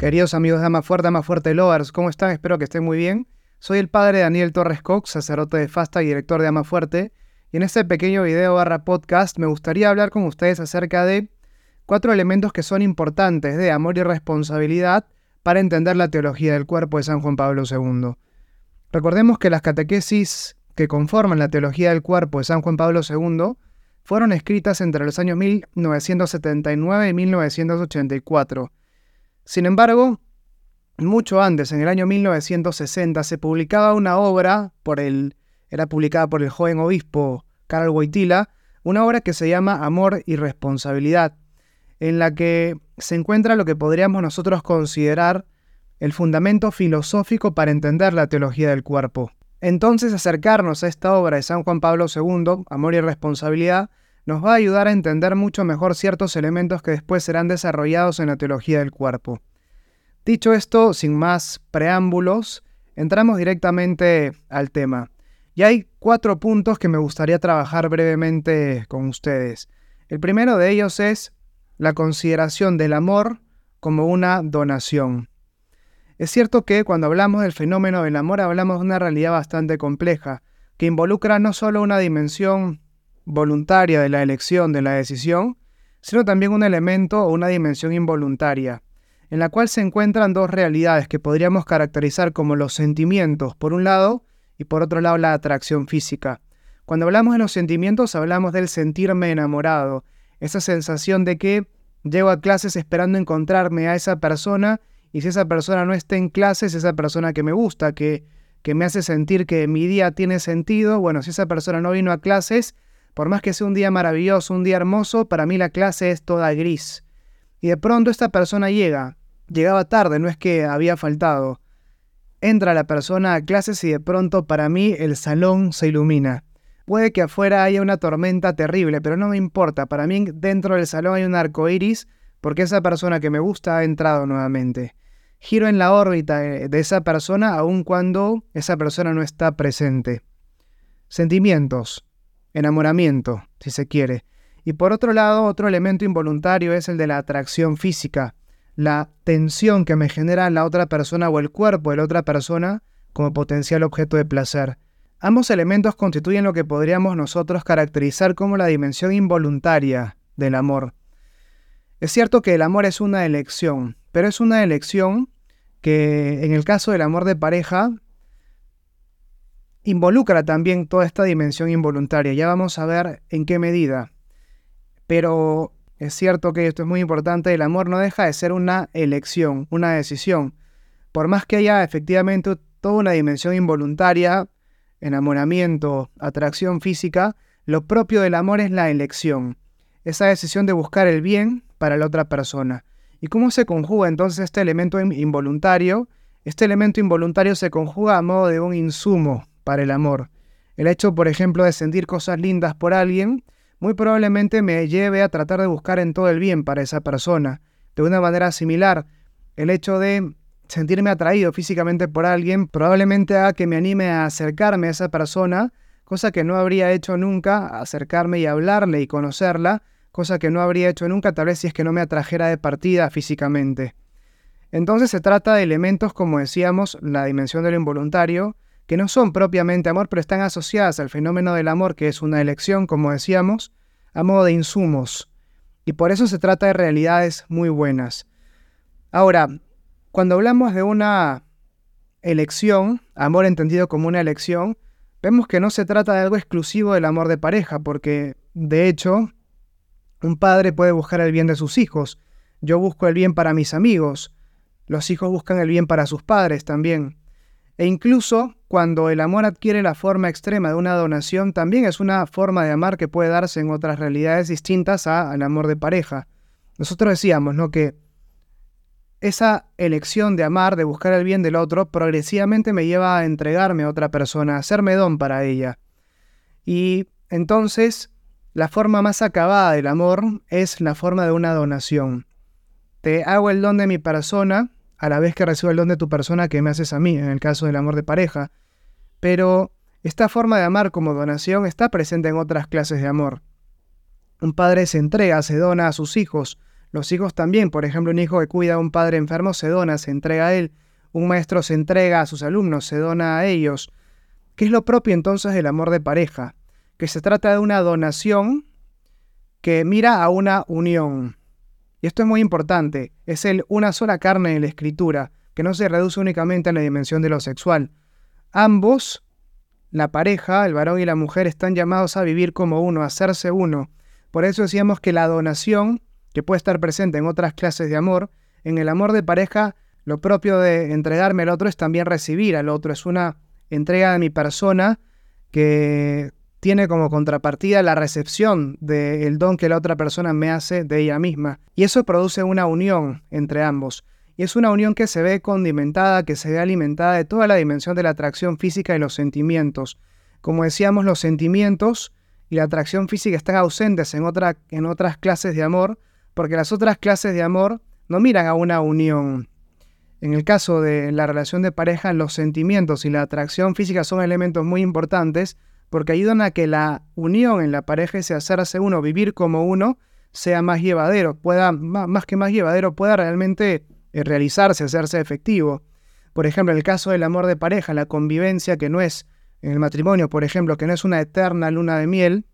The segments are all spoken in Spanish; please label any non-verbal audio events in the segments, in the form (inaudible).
Queridos amigos de Ama Fuerte, Ama Fuerte Lovers, ¿cómo están? Espero que estén muy bien. Soy el padre Daniel Torres Cox, sacerdote de Fasta y director de Ama Fuerte, y en este pequeño video barra podcast me gustaría hablar con ustedes acerca de cuatro elementos que son importantes de amor y responsabilidad para entender la teología del cuerpo de San Juan Pablo II. Recordemos que las catequesis que conforman la teología del cuerpo de San Juan Pablo II fueron escritas entre los años 1979 y 1984 sin embargo, mucho antes, en el año 1960, se publicaba una obra por el, era publicada por el joven obispo Karl Wojtyla, una obra que se llama Amor y Responsabilidad, en la que se encuentra lo que podríamos nosotros considerar el fundamento filosófico para entender la teología del cuerpo. Entonces acercarnos a esta obra de San Juan Pablo II, Amor y Responsabilidad, nos va a ayudar a entender mucho mejor ciertos elementos que después serán desarrollados en la teología del cuerpo. Dicho esto, sin más preámbulos, entramos directamente al tema. Y hay cuatro puntos que me gustaría trabajar brevemente con ustedes. El primero de ellos es la consideración del amor como una donación. Es cierto que cuando hablamos del fenómeno del amor hablamos de una realidad bastante compleja, que involucra no solo una dimensión voluntaria de la elección, de la decisión, sino también un elemento o una dimensión involuntaria, en la cual se encuentran dos realidades que podríamos caracterizar como los sentimientos, por un lado, y por otro lado la atracción física. Cuando hablamos de los sentimientos hablamos del sentirme enamorado, esa sensación de que llego a clases esperando encontrarme a esa persona y si esa persona no está en clases, esa persona que me gusta, que, que me hace sentir que mi día tiene sentido, bueno, si esa persona no vino a clases, por más que sea un día maravilloso, un día hermoso, para mí la clase es toda gris. Y de pronto esta persona llega, llegaba tarde, no es que había faltado. Entra la persona a clases y de pronto para mí el salón se ilumina. Puede que afuera haya una tormenta terrible, pero no me importa. Para mí dentro del salón hay un arco iris porque esa persona que me gusta ha entrado nuevamente. Giro en la órbita de esa persona aun cuando esa persona no está presente. Sentimientos enamoramiento, si se quiere. Y por otro lado, otro elemento involuntario es el de la atracción física, la tensión que me genera la otra persona o el cuerpo de la otra persona como potencial objeto de placer. Ambos elementos constituyen lo que podríamos nosotros caracterizar como la dimensión involuntaria del amor. Es cierto que el amor es una elección, pero es una elección que en el caso del amor de pareja involucra también toda esta dimensión involuntaria. Ya vamos a ver en qué medida. Pero es cierto que esto es muy importante, el amor no deja de ser una elección, una decisión. Por más que haya efectivamente toda una dimensión involuntaria, enamoramiento, atracción física, lo propio del amor es la elección, esa decisión de buscar el bien para la otra persona. ¿Y cómo se conjuga entonces este elemento involuntario? Este elemento involuntario se conjuga a modo de un insumo para el amor. El hecho, por ejemplo, de sentir cosas lindas por alguien, muy probablemente me lleve a tratar de buscar en todo el bien para esa persona. De una manera similar, el hecho de sentirme atraído físicamente por alguien probablemente haga que me anime a acercarme a esa persona, cosa que no habría hecho nunca, acercarme y hablarle y conocerla, cosa que no habría hecho nunca tal vez si es que no me atrajera de partida físicamente. Entonces se trata de elementos como decíamos, la dimensión de lo involuntario, que no son propiamente amor, pero están asociadas al fenómeno del amor, que es una elección, como decíamos, a modo de insumos. Y por eso se trata de realidades muy buenas. Ahora, cuando hablamos de una elección, amor entendido como una elección, vemos que no se trata de algo exclusivo del amor de pareja, porque, de hecho, un padre puede buscar el bien de sus hijos. Yo busco el bien para mis amigos. Los hijos buscan el bien para sus padres también. E incluso cuando el amor adquiere la forma extrema de una donación, también es una forma de amar que puede darse en otras realidades distintas al amor de pareja. Nosotros decíamos, ¿no? Que esa elección de amar, de buscar el bien del otro, progresivamente me lleva a entregarme a otra persona, a hacerme don para ella. Y entonces, la forma más acabada del amor es la forma de una donación. Te hago el don de mi persona, a la vez que recibo el don de tu persona que me haces a mí, en el caso del amor de pareja. Pero esta forma de amar como donación está presente en otras clases de amor. Un padre se entrega, se dona a sus hijos. Los hijos también, por ejemplo, un hijo que cuida a un padre enfermo se dona, se entrega a él. Un maestro se entrega a sus alumnos, se dona a ellos. ¿Qué es lo propio entonces del amor de pareja? Que se trata de una donación que mira a una unión. Y esto es muy importante, es el una sola carne en la escritura, que no se reduce únicamente a la dimensión de lo sexual. Ambos, la pareja, el varón y la mujer, están llamados a vivir como uno, a hacerse uno. Por eso decíamos que la donación, que puede estar presente en otras clases de amor, en el amor de pareja, lo propio de entregarme al otro es también recibir al otro, es una entrega de mi persona que tiene como contrapartida la recepción del don que la otra persona me hace de ella misma. Y eso produce una unión entre ambos. Y es una unión que se ve condimentada, que se ve alimentada de toda la dimensión de la atracción física y los sentimientos. Como decíamos, los sentimientos y la atracción física están ausentes en, otra, en otras clases de amor, porque las otras clases de amor no miran a una unión. En el caso de la relación de pareja, los sentimientos y la atracción física son elementos muy importantes, porque ayudan a que la unión en la pareja, se hacerse uno, vivir como uno, sea más llevadero, pueda, más que más llevadero, pueda realmente eh, realizarse, hacerse efectivo. Por ejemplo, el caso del amor de pareja, la convivencia que no es, en el matrimonio, por ejemplo, que no es una eterna luna de miel,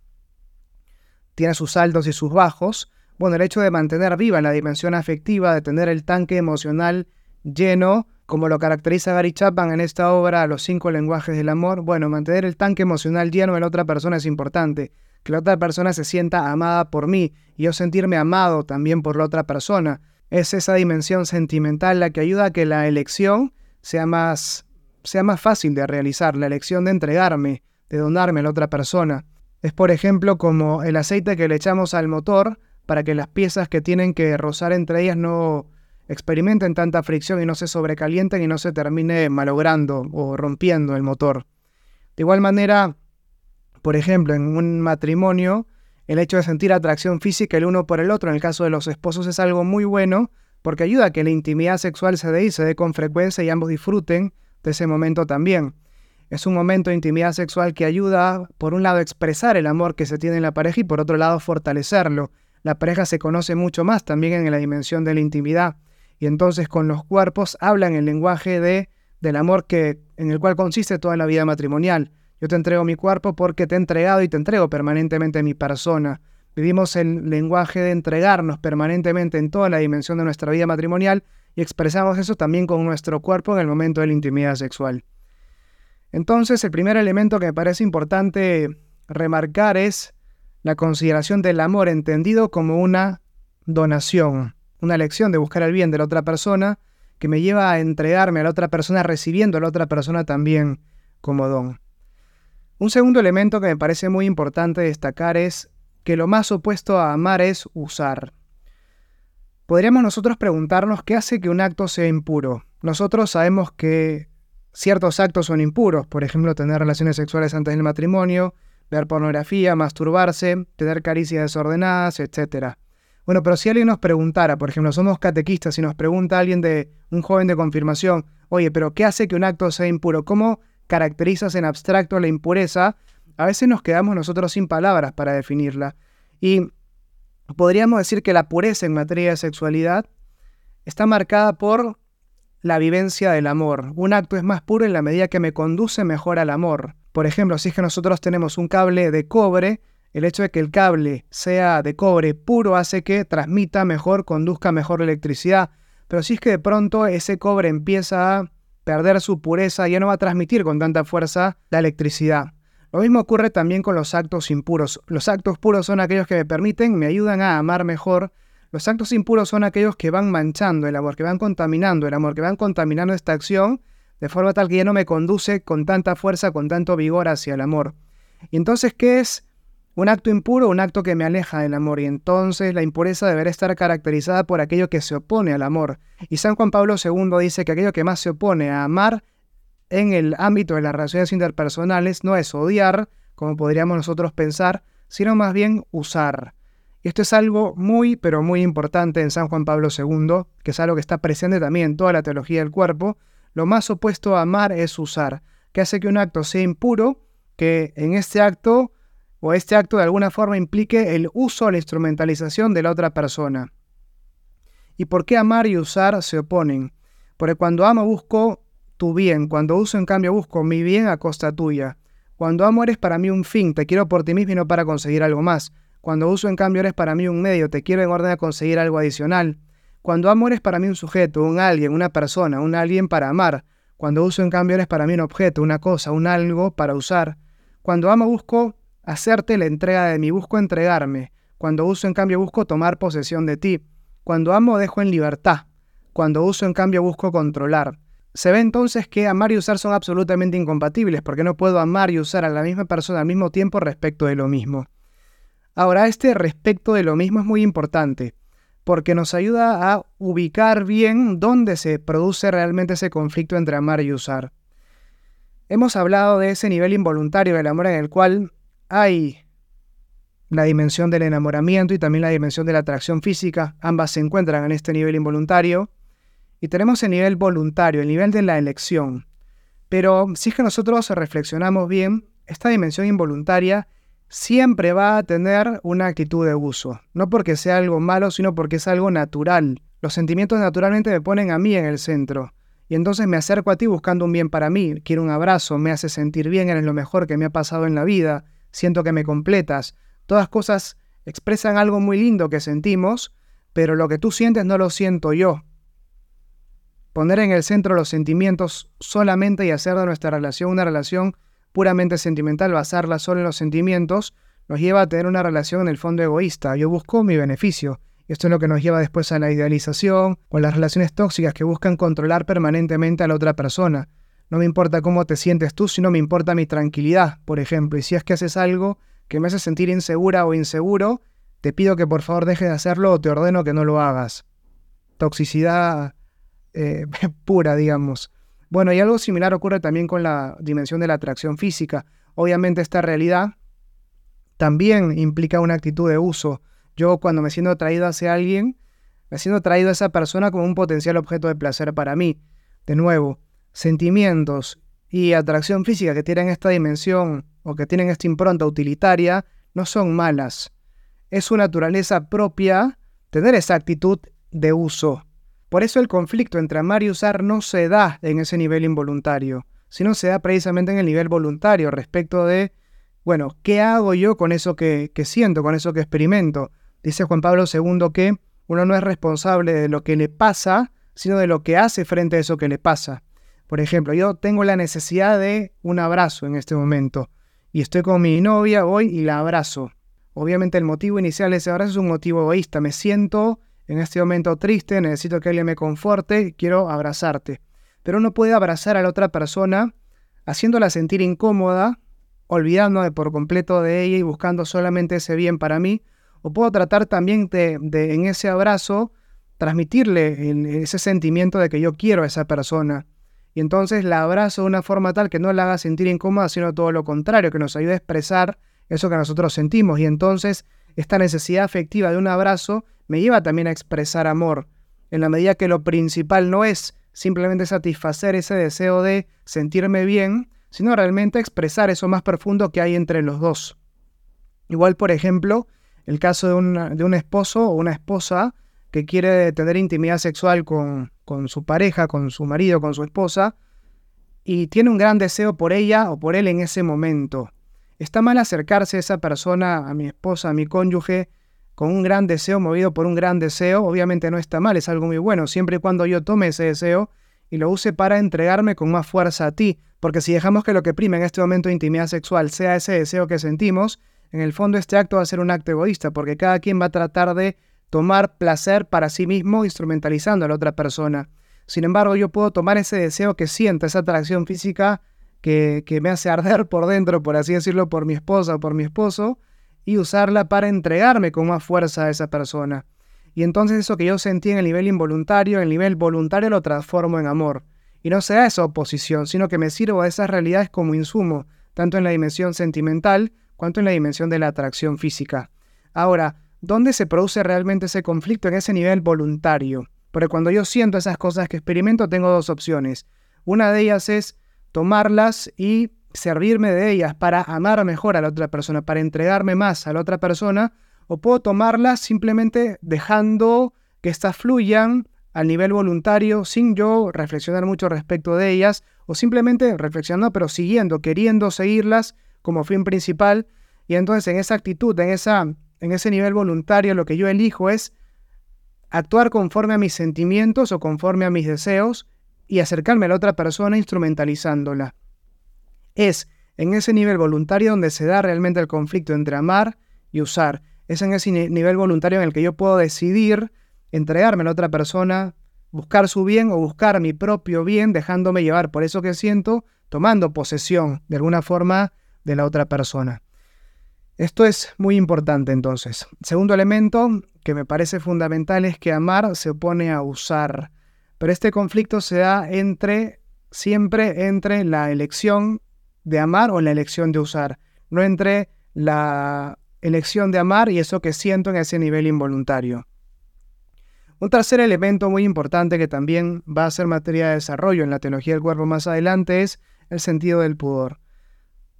tiene sus altos y sus bajos. Bueno, el hecho de mantener viva la dimensión afectiva, de tener el tanque emocional lleno, como lo caracteriza Gary Chapman en esta obra Los cinco lenguajes del amor, bueno, mantener el tanque emocional lleno de la otra persona es importante. Que la otra persona se sienta amada por mí y yo sentirme amado también por la otra persona. Es esa dimensión sentimental la que ayuda a que la elección sea más, sea más fácil de realizar, la elección de entregarme, de donarme a la otra persona. Es por ejemplo como el aceite que le echamos al motor para que las piezas que tienen que rozar entre ellas no, experimenten tanta fricción y no se sobrecalienten y no se termine malogrando o rompiendo el motor. De igual manera, por ejemplo, en un matrimonio, el hecho de sentir atracción física el uno por el otro, en el caso de los esposos, es algo muy bueno porque ayuda a que la intimidad sexual se dé y se dé con frecuencia y ambos disfruten de ese momento también. Es un momento de intimidad sexual que ayuda, por un lado, a expresar el amor que se tiene en la pareja y por otro lado, fortalecerlo. La pareja se conoce mucho más también en la dimensión de la intimidad y entonces con los cuerpos hablan el lenguaje de, del amor que, en el cual consiste toda la vida matrimonial. Yo te entrego mi cuerpo porque te he entregado y te entrego permanentemente mi persona. Vivimos el lenguaje de entregarnos permanentemente en toda la dimensión de nuestra vida matrimonial y expresamos eso también con nuestro cuerpo en el momento de la intimidad sexual. Entonces, el primer elemento que me parece importante remarcar es la consideración del amor entendido como una donación una lección de buscar el bien de la otra persona que me lleva a entregarme a la otra persona recibiendo a la otra persona también como don. Un segundo elemento que me parece muy importante destacar es que lo más opuesto a amar es usar. Podríamos nosotros preguntarnos qué hace que un acto sea impuro. Nosotros sabemos que ciertos actos son impuros, por ejemplo, tener relaciones sexuales antes del matrimonio, ver pornografía, masturbarse, tener caricias desordenadas, etc. Bueno, pero si alguien nos preguntara, por ejemplo, somos catequistas y nos pregunta alguien de un joven de confirmación, oye, pero ¿qué hace que un acto sea impuro? ¿Cómo caracterizas en abstracto la impureza? A veces nos quedamos nosotros sin palabras para definirla. Y podríamos decir que la pureza en materia de sexualidad está marcada por la vivencia del amor. Un acto es más puro en la medida que me conduce mejor al amor. Por ejemplo, si es que nosotros tenemos un cable de cobre, el hecho de que el cable sea de cobre puro hace que transmita mejor, conduzca mejor la electricidad. Pero si es que de pronto ese cobre empieza a perder su pureza, ya no va a transmitir con tanta fuerza la electricidad. Lo mismo ocurre también con los actos impuros. Los actos puros son aquellos que me permiten, me ayudan a amar mejor. Los actos impuros son aquellos que van manchando el amor, que van contaminando el amor, que van contaminando esta acción de forma tal que ya no me conduce con tanta fuerza, con tanto vigor hacia el amor. Y entonces, ¿qué es un acto impuro, un acto que me aleja del amor, y entonces la impureza deberá estar caracterizada por aquello que se opone al amor. Y San Juan Pablo II dice que aquello que más se opone a amar en el ámbito de las relaciones interpersonales no es odiar, como podríamos nosotros pensar, sino más bien usar. Y esto es algo muy, pero muy importante en San Juan Pablo II, que es algo que está presente también en toda la teología del cuerpo. Lo más opuesto a amar es usar, que hace que un acto sea impuro, que en este acto o este acto de alguna forma implique el uso o la instrumentalización de la otra persona. ¿Y por qué amar y usar se oponen? Porque cuando amo busco tu bien, cuando uso en cambio busco mi bien a costa tuya. Cuando amo eres para mí un fin, te quiero por ti mismo y no para conseguir algo más. Cuando uso en cambio eres para mí un medio, te quiero en orden a conseguir algo adicional. Cuando amo eres para mí un sujeto, un alguien, una persona, un alguien para amar. Cuando uso en cambio eres para mí un objeto, una cosa, un algo para usar. Cuando amo busco hacerte la entrega de mí, busco entregarme. Cuando uso en cambio busco tomar posesión de ti. Cuando amo dejo en libertad. Cuando uso en cambio busco controlar. Se ve entonces que amar y usar son absolutamente incompatibles, porque no puedo amar y usar a la misma persona al mismo tiempo respecto de lo mismo. Ahora, este respecto de lo mismo es muy importante, porque nos ayuda a ubicar bien dónde se produce realmente ese conflicto entre amar y usar. Hemos hablado de ese nivel involuntario del amor en el cual hay la dimensión del enamoramiento y también la dimensión de la atracción física, ambas se encuentran en este nivel involuntario, y tenemos el nivel voluntario, el nivel de la elección. Pero si es que nosotros reflexionamos bien, esta dimensión involuntaria siempre va a tener una actitud de uso. No porque sea algo malo, sino porque es algo natural. Los sentimientos naturalmente me ponen a mí en el centro. Y entonces me acerco a ti buscando un bien para mí. Quiero un abrazo, me hace sentir bien, eres lo mejor que me ha pasado en la vida. Siento que me completas. Todas cosas expresan algo muy lindo que sentimos, pero lo que tú sientes no lo siento yo poner en el centro los sentimientos solamente y hacer de nuestra relación una relación puramente sentimental, basarla solo en los sentimientos, nos lleva a tener una relación en el fondo egoísta. Yo busco mi beneficio. Esto es lo que nos lleva después a la idealización o a las relaciones tóxicas que buscan controlar permanentemente a la otra persona. No me importa cómo te sientes tú, sino me importa mi tranquilidad, por ejemplo. Y si es que haces algo que me hace sentir insegura o inseguro, te pido que por favor dejes de hacerlo o te ordeno que no lo hagas. Toxicidad eh, (laughs) pura, digamos. Bueno, y algo similar ocurre también con la dimensión de la atracción física. Obviamente esta realidad también implica una actitud de uso. Yo cuando me siento atraído hacia alguien, me siento atraído a esa persona como un potencial objeto de placer para mí. De nuevo, sentimientos y atracción física que tienen esta dimensión o que tienen esta impronta utilitaria no son malas. Es su naturaleza propia tener esa actitud de uso. Por eso el conflicto entre amar y usar no se da en ese nivel involuntario, sino se da precisamente en el nivel voluntario respecto de, bueno, ¿qué hago yo con eso que, siento, con eso que experimento? Dice Juan Pablo II que uno no es responsable de lo que le pasa, sino de lo que hace frente a eso que le pasa. Por ejemplo, yo tengo la necesidad de un abrazo en este momento y estoy con mi novia, voy y la abrazo. Obviamente el motivo inicial de ese abrazo es un motivo egoísta. Me siento en este momento triste, necesito que alguien me conforte, quiero abrazarte. Pero uno puede abrazar a la otra persona haciéndola sentir incómoda, olvidándome por completo de ella y buscando solamente ese bien para mí. O puedo tratar también de, en ese abrazo transmitirle ese sentimiento de que yo quiero a esa persona. Y entonces la abrazo de una forma tal que no la haga sentir incómoda, sino todo lo contrario, que nos ayude a expresar eso que nosotros sentimos. Y entonces esta necesidad afectiva de un abrazo me lleva también a expresar amor, en la medida que lo principal no es simplemente satisfacer ese deseo de sentirme bien, sino realmente expresar eso más profundo que hay entre los dos. Igual, por ejemplo, el caso de, un esposo o una esposa que quiere tener intimidad sexual con, con su pareja, con su marido, con su esposa, y tiene un gran deseo por ella o por él en ese momento. Está mal acercarse a esa persona, a mi esposa, a mi cónyuge, con un gran deseo, movido por un gran deseo, obviamente no está mal, es algo muy bueno, siempre y cuando yo tome ese deseo y lo use para entregarme con más fuerza a ti, porque si dejamos que lo que prime en este momento de intimidad sexual sea ese deseo que sentimos, en el fondo este acto va a ser un acto egoísta, porque cada quien va a tratar de tomar placer para sí mismo instrumentalizando a la otra persona. Sin embargo, yo puedo tomar ese deseo que siento, esa atracción física que, que me hace arder por dentro, por así decirlo, por mi esposa o por mi esposo, y usarla para entregarme con más fuerza a esa persona. Y entonces eso que yo sentí en el nivel involuntario, en el nivel voluntario lo transformo en amor. Y no sea esa oposición, sino que me sirvo de esas realidades como insumo, tanto en la dimensión sentimental cuanto en la dimensión de la atracción física. Ahora, ¿dónde se produce realmente ese conflicto en ese nivel voluntario? Porque cuando yo siento esas cosas que experimento tengo dos opciones. Una de ellas es tomarlas y servirme de ellas para amar mejor a la otra persona, para entregarme más a la otra persona, o puedo tomarlas simplemente dejando que éstas fluyan al nivel voluntario sin yo reflexionar mucho respecto de ellas, o simplemente reflexionando pero siguiendo, queriendo seguirlas como fin principal, y entonces en esa actitud, en, esa, en ese nivel voluntario, lo que yo elijo es actuar conforme a mis sentimientos o conforme a mis deseos y acercarme a la otra persona instrumentalizándola. Es en ese nivel voluntario donde se da realmente el conflicto entre amar y usar. Es en ese nivel voluntario en el que yo puedo decidir entregarme a la otra persona, buscar su bien o buscar mi propio bien, dejándome llevar por eso que siento, tomando posesión de alguna forma de la otra persona. Esto es muy importante entonces. Segundo elemento que me parece fundamental es que amar se opone a usar. Pero este conflicto se da entre, siempre entre la elección de amar o la elección de usar, no entre la elección de amar y eso que siento en ese nivel involuntario. Un tercer elemento muy importante que también va a ser materia de desarrollo en la teología del cuerpo más adelante es el sentido del pudor.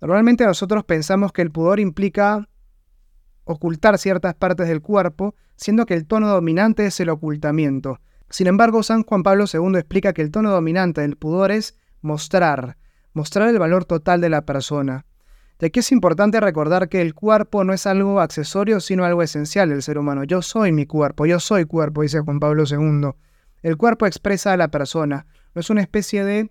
Normalmente nosotros pensamos que el pudor implica ocultar ciertas partes del cuerpo, siendo que el tono dominante es el ocultamiento. Sin embargo, San Juan Pablo II explica que el tono dominante del pudor es mostrar, mostrar el valor total de la persona. De aquí es importante recordar que el cuerpo no es algo accesorio, sino algo esencial del ser humano. Yo soy mi cuerpo, yo soy cuerpo, dice Juan Pablo II. El cuerpo expresa a la persona, no es una especie de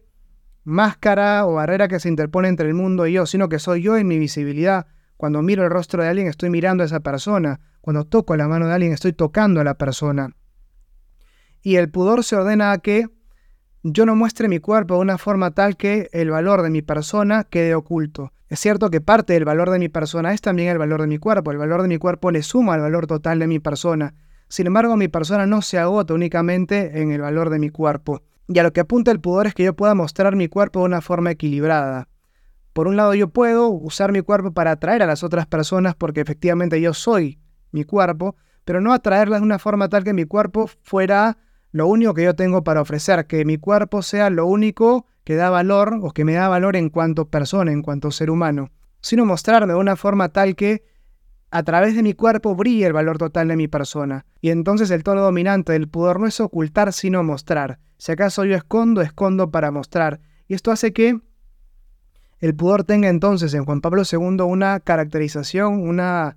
máscara o barrera que se interpone entre el mundo y yo, sino que soy yo en mi visibilidad. Cuando miro el rostro de alguien estoy mirando a esa persona. Cuando toco la mano de alguien estoy tocando a la persona. Y el pudor se ordena a que yo no muestre mi cuerpo de una forma tal que el valor de mi persona quede oculto. Es cierto que parte del valor de mi persona es también el valor de mi cuerpo. El valor de mi cuerpo le suma al valor total de mi persona. Sin embargo, mi persona no se agota únicamente en el valor de mi cuerpo. Y a lo que apunta el pudor es que yo pueda mostrar mi cuerpo de una forma equilibrada. Por un lado yo puedo usar mi cuerpo para atraer a las otras personas porque efectivamente yo soy mi cuerpo, pero no atraerlas de una forma tal que mi cuerpo fuera lo único que yo tengo para ofrecer, que mi cuerpo sea lo único que da valor o que me da valor en cuanto persona, en cuanto ser humano, sino mostrarme de una forma tal que a través de mi cuerpo brille el valor total de mi persona. Y entonces el tono dominante del pudor no es ocultar, sino mostrar. Si acaso yo escondo, escondo para mostrar. Y esto hace que el pudor tenga entonces en Juan Pablo II una caracterización, una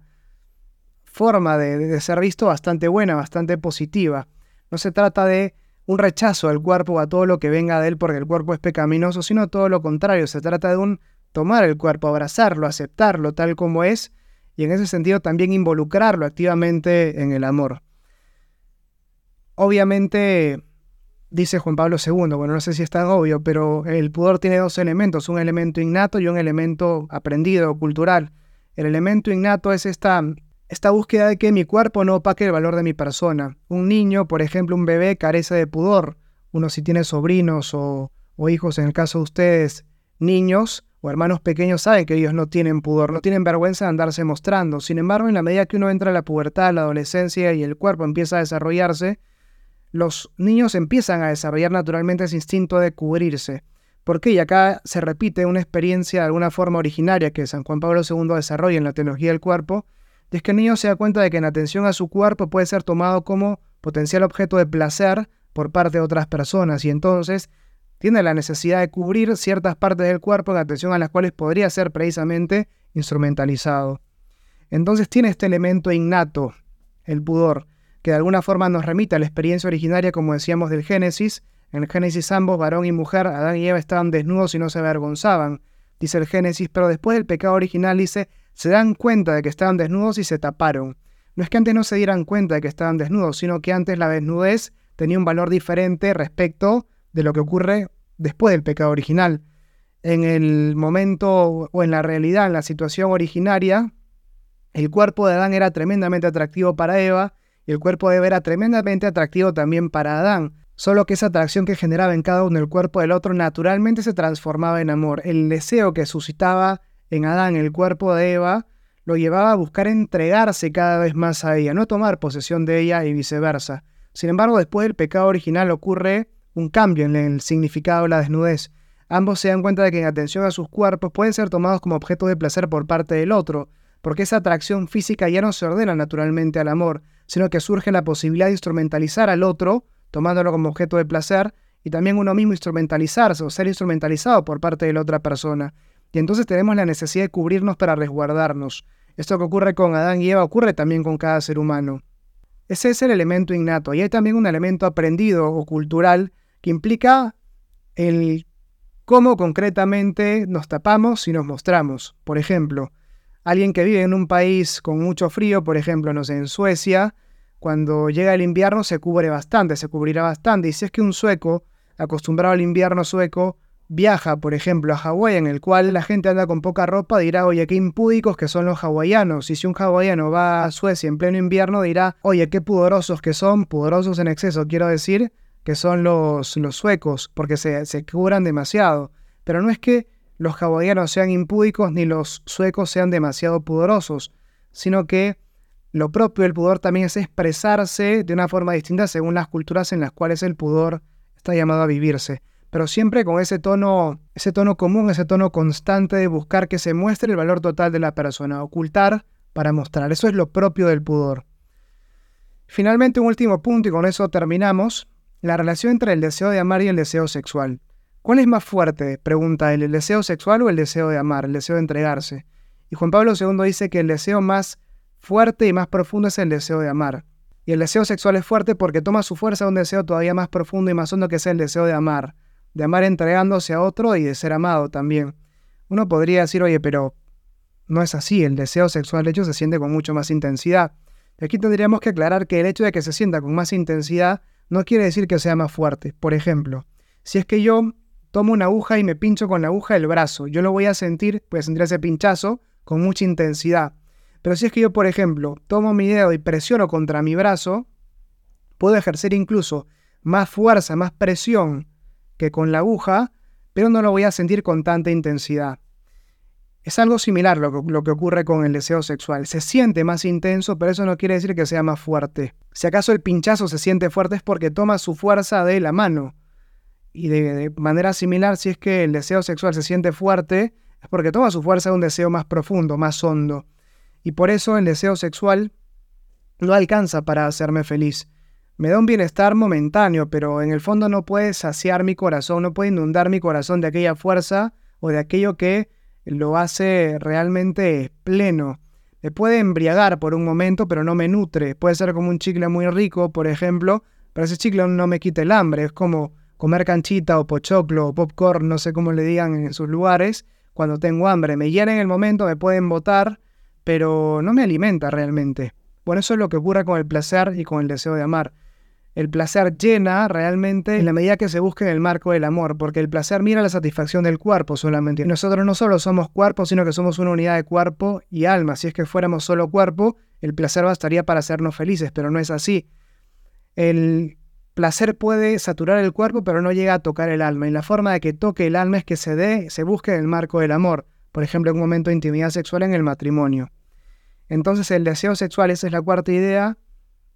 forma de, ser visto bastante buena, bastante positiva. No se trata de un rechazo al cuerpo a todo lo que venga de él porque el cuerpo es pecaminoso, sino todo lo contrario. Se trata de un tomar el cuerpo, abrazarlo, aceptarlo tal como es y en ese sentido también involucrarlo activamente en el amor. Obviamente dice Juan Pablo II, bueno, no sé si es tan obvio, pero el pudor tiene dos elementos, un elemento innato y un elemento aprendido, cultural. El elemento innato es esta, esta búsqueda de que mi cuerpo no opaque el valor de mi persona. Un niño, por ejemplo, un bebé carece de pudor. Uno si tiene sobrinos o, o hijos, en el caso de ustedes, niños o hermanos pequeños, saben que ellos no tienen pudor, no tienen vergüenza de andarse mostrando. Sin embargo, en la medida que uno entra a la pubertad, la adolescencia y el cuerpo empieza a desarrollarse, los niños empiezan a desarrollar naturalmente ese instinto de cubrirse. ¿Por qué? Y acá se repite una experiencia de alguna forma originaria que San Juan Pablo II desarrolla en la teología del cuerpo, es que el niño se da cuenta de que en atención a su cuerpo puede ser tomado como potencial objeto de placer por parte de otras personas y entonces tiene la necesidad de cubrir ciertas partes del cuerpo en atención a las cuales podría ser precisamente instrumentalizado. Entonces tiene este elemento innato, el pudor, que de alguna forma nos remite a la experiencia originaria, como decíamos, del Génesis. En el Génesis ambos, varón y mujer, Adán y Eva estaban desnudos y no se avergonzaban, dice el Génesis, pero después del pecado original dice, se dan cuenta de que estaban desnudos y se taparon. No es que antes no se dieran cuenta de que estaban desnudos, sino que antes la desnudez tenía un valor diferente respecto de lo que ocurre después del pecado original. En el momento o en la realidad, en la situación originaria, el cuerpo de Adán era tremendamente atractivo para Eva y el cuerpo de Eva era tremendamente atractivo también para Adán. Solo que esa atracción que generaba en cada uno el cuerpo del otro naturalmente se transformaba en amor. El deseo que suscitaba en Adán el cuerpo de Eva lo llevaba a buscar entregarse cada vez más a ella, no tomar posesión de ella y viceversa. Sin embargo, después del pecado original ocurre un cambio en el significado de la desnudez. ambos se dan cuenta de que en atención a sus cuerpos pueden ser tomados como objeto de placer por parte del otro, porque esa atracción física ya no se ordena naturalmente al amor, sino que surge la posibilidad de instrumentalizar al otro, tomándolo como objeto de placer, y también uno mismo instrumentalizarse o ser instrumentalizado por parte de la otra persona. Y entonces tenemos la necesidad de cubrirnos para resguardarnos. Esto que ocurre con Adán y Eva ocurre también con cada ser humano. Ese es el elemento innato. Y hay también un elemento aprendido o cultural implica el cómo concretamente nos tapamos y nos mostramos. Por ejemplo, alguien que vive en un país con mucho frío, por ejemplo, no sé, en Suecia, cuando llega el invierno se cubre bastante, se cubrirá bastante. Y si es que un sueco, acostumbrado al invierno sueco, viaja, por ejemplo, a Hawái, en el cual la gente anda con poca ropa, dirá, oye, qué impúdicos que son los hawaianos. Y si un hawaiano va a Suecia en pleno invierno, dirá, oye, qué pudorosos que son, pudorosos en exceso, quiero decir, que son los, los suecos, porque se, se cubran demasiado. Pero no es que los hawaianos sean impúdicos ni los suecos sean demasiado pudorosos, sino que lo propio del pudor también es expresarse de una forma distinta según las culturas en las cuales el pudor está llamado a vivirse pero siempre con ese tono, ese tono común, ese tono constante de buscar que se muestre el valor total de la persona, ocultar para mostrar. Eso es lo propio del pudor. Finalmente, un último punto y con eso terminamos, la relación entre el deseo de amar y el deseo sexual. ¿Cuál es más fuerte? Pregunta él, ¿el deseo sexual o el deseo de amar, el deseo de entregarse? Y Juan Pablo II dice que el deseo más fuerte y más profundo es el deseo de amar. Y el deseo sexual es fuerte porque toma su fuerza de un deseo todavía más profundo y más hondo que es el deseo de amar de amar entregándose a otro y de ser amado también. Uno podría decir, oye, pero no es así, el deseo sexual de hecho se siente con mucho más intensidad. aquí tendríamos que aclarar que el hecho de que se sienta con más intensidad no quiere decir que sea más fuerte. Por ejemplo, si es que yo tomo una aguja y me pincho con la aguja el brazo, yo lo voy a sentir, pues sentir ese pinchazo con mucha intensidad. Pero si es que yo, por ejemplo, tomo mi dedo y presiono contra mi brazo, puedo ejercer incluso más fuerza, más presión que con la aguja, pero no lo voy a sentir con tanta intensidad. Es algo similar lo que, ocurre con el deseo sexual. Se siente más intenso, pero eso no quiere decir que sea más fuerte. Si acaso el pinchazo se siente fuerte es porque toma su fuerza de la mano. Y de, de manera similar, si es que el deseo sexual se siente fuerte, es porque toma su fuerza de un deseo más profundo, más hondo. Y por eso el deseo sexual no alcanza para hacerme feliz me da un bienestar momentáneo, pero en el fondo no puede saciar mi corazón, no puede inundar mi corazón de aquella fuerza o de aquello que lo hace realmente pleno. Me puede embriagar por un momento, pero no me nutre. Puede ser como un chicle muy rico, por ejemplo, pero ese chicle no me quita el hambre. Es como comer canchita o pochoclo o popcorn, no sé cómo le digan en sus lugares, cuando tengo hambre. Me llena en el momento, me pueden botar, pero no me alimenta realmente. Bueno, eso es lo que ocurre con el placer y con el deseo de amar el placer llena realmente en la medida que se busque en el marco del amor, porque el placer mira la satisfacción del cuerpo solamente. Nosotros no solo somos cuerpo, sino que somos una unidad de cuerpo y alma. Si es que fuéramos solo cuerpo, el placer bastaría para hacernos felices, pero no es así. El placer puede saturar el cuerpo, pero no llega a tocar el alma. Y la forma de que toque el alma es que se dé, se busque en el marco del amor. Por ejemplo, en un momento de intimidad sexual en el matrimonio. Entonces el deseo sexual, esa es la cuarta idea,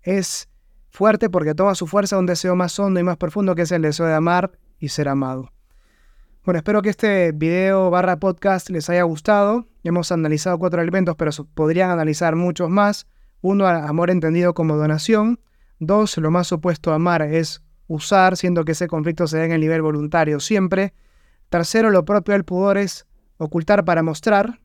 es fuerte porque toma su fuerza un deseo más hondo y más profundo que es el deseo de amar y ser amado. Bueno, espero que este video barra podcast les haya gustado. Hemos analizado cuatro elementos, pero podrían analizar muchos más. Uno, amor entendido como donación. Dos, lo más opuesto a amar es usar, siendo que ese conflicto se da en el nivel voluntario siempre. Tercero, lo propio del pudor es ocultar para mostrar.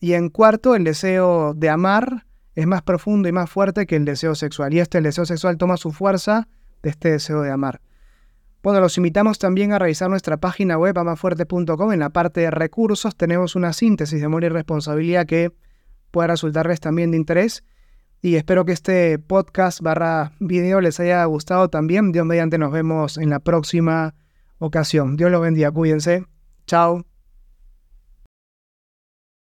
Y en cuarto, el deseo de amar es más profundo y más fuerte que el deseo sexual. Y este, el deseo sexual, toma su fuerza de este deseo de amar. Bueno, los invitamos también a revisar nuestra página web amafuerte.com. En la parte de recursos tenemos una síntesis de amor y responsabilidad que pueda resultarles también de interés. Y espero que este podcast barra video les haya gustado también. Dios mediante nos vemos en la próxima ocasión. Dios los bendiga, cuídense. Chao.